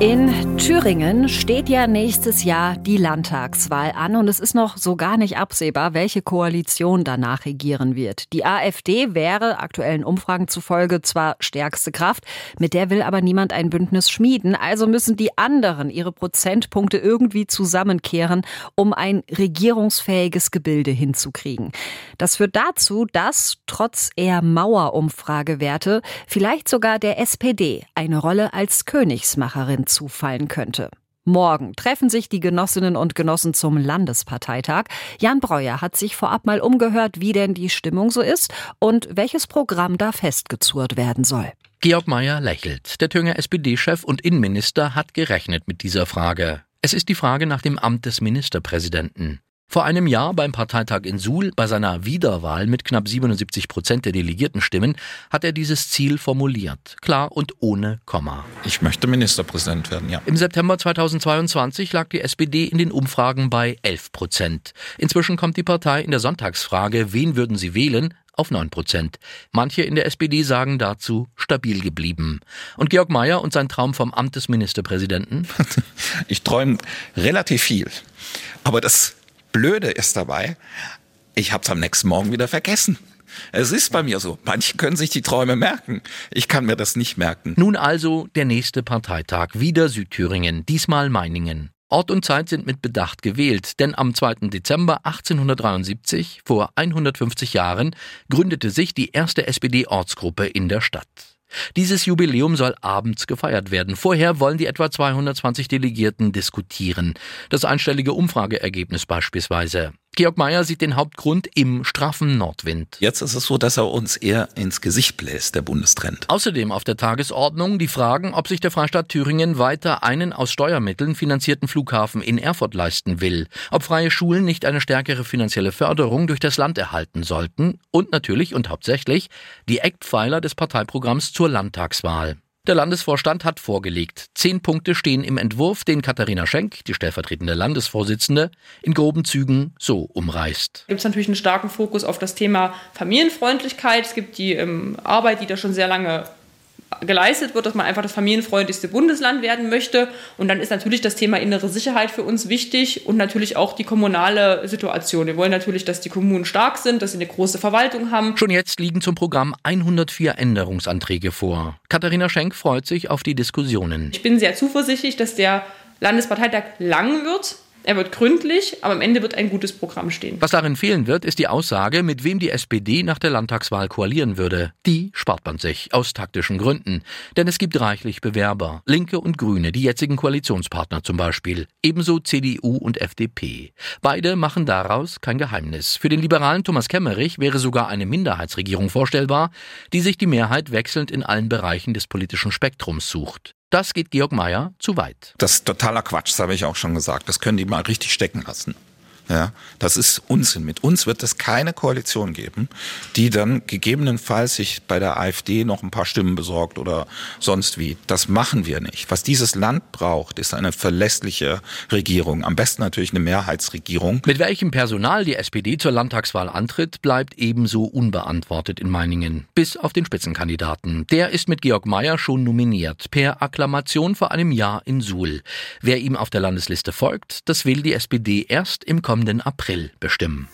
In Thüringen steht ja nächstes Jahr die Landtagswahl an und es ist noch so gar nicht absehbar, welche Koalition danach regieren wird. Die AfD wäre aktuellen Umfragen zufolge zwar stärkste Kraft, mit der will aber niemand ein Bündnis schmieden, also müssen die anderen ihre Prozentpunkte irgendwie zusammenkehren, um ein regierungsfähiges Gebilde hinzukriegen. Das führt dazu, dass trotz eher Mauerumfragewerte vielleicht sogar der SPD eine Rolle als Königsmacherin zufallen könnte. Morgen treffen sich die Genossinnen und Genossen zum Landesparteitag. Jan Breuer hat sich vorab mal umgehört, wie denn die Stimmung so ist und welches Programm da festgezurrt werden soll. Georg Mayer lächelt. Der Thüringer SPD-Chef und Innenminister hat gerechnet mit dieser Frage. Es ist die Frage nach dem Amt des Ministerpräsidenten. Vor einem Jahr beim Parteitag in Suhl, bei seiner Wiederwahl mit knapp 77 Prozent der Delegiertenstimmen, hat er dieses Ziel formuliert. Klar und ohne Komma. Ich möchte Ministerpräsident werden, ja. Im September 2022 lag die SPD in den Umfragen bei 11 Prozent. Inzwischen kommt die Partei in der Sonntagsfrage, wen würden sie wählen, auf 9 Prozent. Manche in der SPD sagen dazu stabil geblieben. Und Georg Mayer und sein Traum vom Amt des Ministerpräsidenten? Ich träume relativ viel. Aber das Blöde ist dabei, ich habe es am nächsten Morgen wieder vergessen. Es ist bei mir so. Manche können sich die Träume merken. Ich kann mir das nicht merken. Nun also der nächste Parteitag. Wieder Südthüringen, diesmal Meiningen. Ort und Zeit sind mit Bedacht gewählt, denn am 2. Dezember 1873, vor 150 Jahren, gründete sich die erste SPD-Ortsgruppe in der Stadt. Dieses Jubiläum soll abends gefeiert werden. Vorher wollen die etwa 220 Delegierten diskutieren. Das einstellige Umfrageergebnis beispielsweise. Georg Mayer sieht den Hauptgrund im straffen Nordwind. Jetzt ist es so, dass er uns eher ins Gesicht bläst, der Bundestrend. Außerdem auf der Tagesordnung die Fragen, ob sich der Freistaat Thüringen weiter einen aus Steuermitteln finanzierten Flughafen in Erfurt leisten will, ob freie Schulen nicht eine stärkere finanzielle Förderung durch das Land erhalten sollten und natürlich und hauptsächlich die Eckpfeiler des Parteiprogramms zur Landtagswahl. Der Landesvorstand hat vorgelegt. Zehn Punkte stehen im Entwurf, den Katharina Schenk, die stellvertretende Landesvorsitzende, in groben Zügen so umreißt. Gibt natürlich einen starken Fokus auf das Thema Familienfreundlichkeit. Es gibt die ähm, Arbeit, die da schon sehr lange geleistet wird, dass man einfach das familienfreundlichste Bundesland werden möchte. Und dann ist natürlich das Thema innere Sicherheit für uns wichtig und natürlich auch die kommunale Situation. Wir wollen natürlich, dass die Kommunen stark sind, dass sie eine große Verwaltung haben. Schon jetzt liegen zum Programm 104 Änderungsanträge vor. Katharina Schenk freut sich auf die Diskussionen. Ich bin sehr zuversichtlich, dass der Landesparteitag lang wird. Er wird gründlich, aber am Ende wird ein gutes Programm stehen. Was darin fehlen wird, ist die Aussage, mit wem die SPD nach der Landtagswahl koalieren würde. Die spart man sich aus taktischen Gründen. Denn es gibt reichlich Bewerber. Linke und Grüne, die jetzigen Koalitionspartner zum Beispiel. Ebenso CDU und FDP. Beide machen daraus kein Geheimnis. Für den liberalen Thomas Kemmerich wäre sogar eine Minderheitsregierung vorstellbar, die sich die Mehrheit wechselnd in allen Bereichen des politischen Spektrums sucht. Das geht Georg Mayer zu weit. Das ist totaler Quatsch, das habe ich auch schon gesagt. Das können die mal richtig stecken lassen. Ja, das ist Unsinn. Mit uns wird es keine Koalition geben, die dann gegebenenfalls sich bei der AfD noch ein paar Stimmen besorgt oder sonst wie. Das machen wir nicht. Was dieses Land braucht, ist eine verlässliche Regierung. Am besten natürlich eine Mehrheitsregierung. Mit welchem Personal die SPD zur Landtagswahl antritt, bleibt ebenso unbeantwortet in Meiningen. Bis auf den Spitzenkandidaten. Der ist mit Georg Mayer schon nominiert. Per Akklamation vor einem Jahr in Suhl. Wer ihm auf der Landesliste folgt, das will die SPD erst im kommenden kommenden April bestimmen.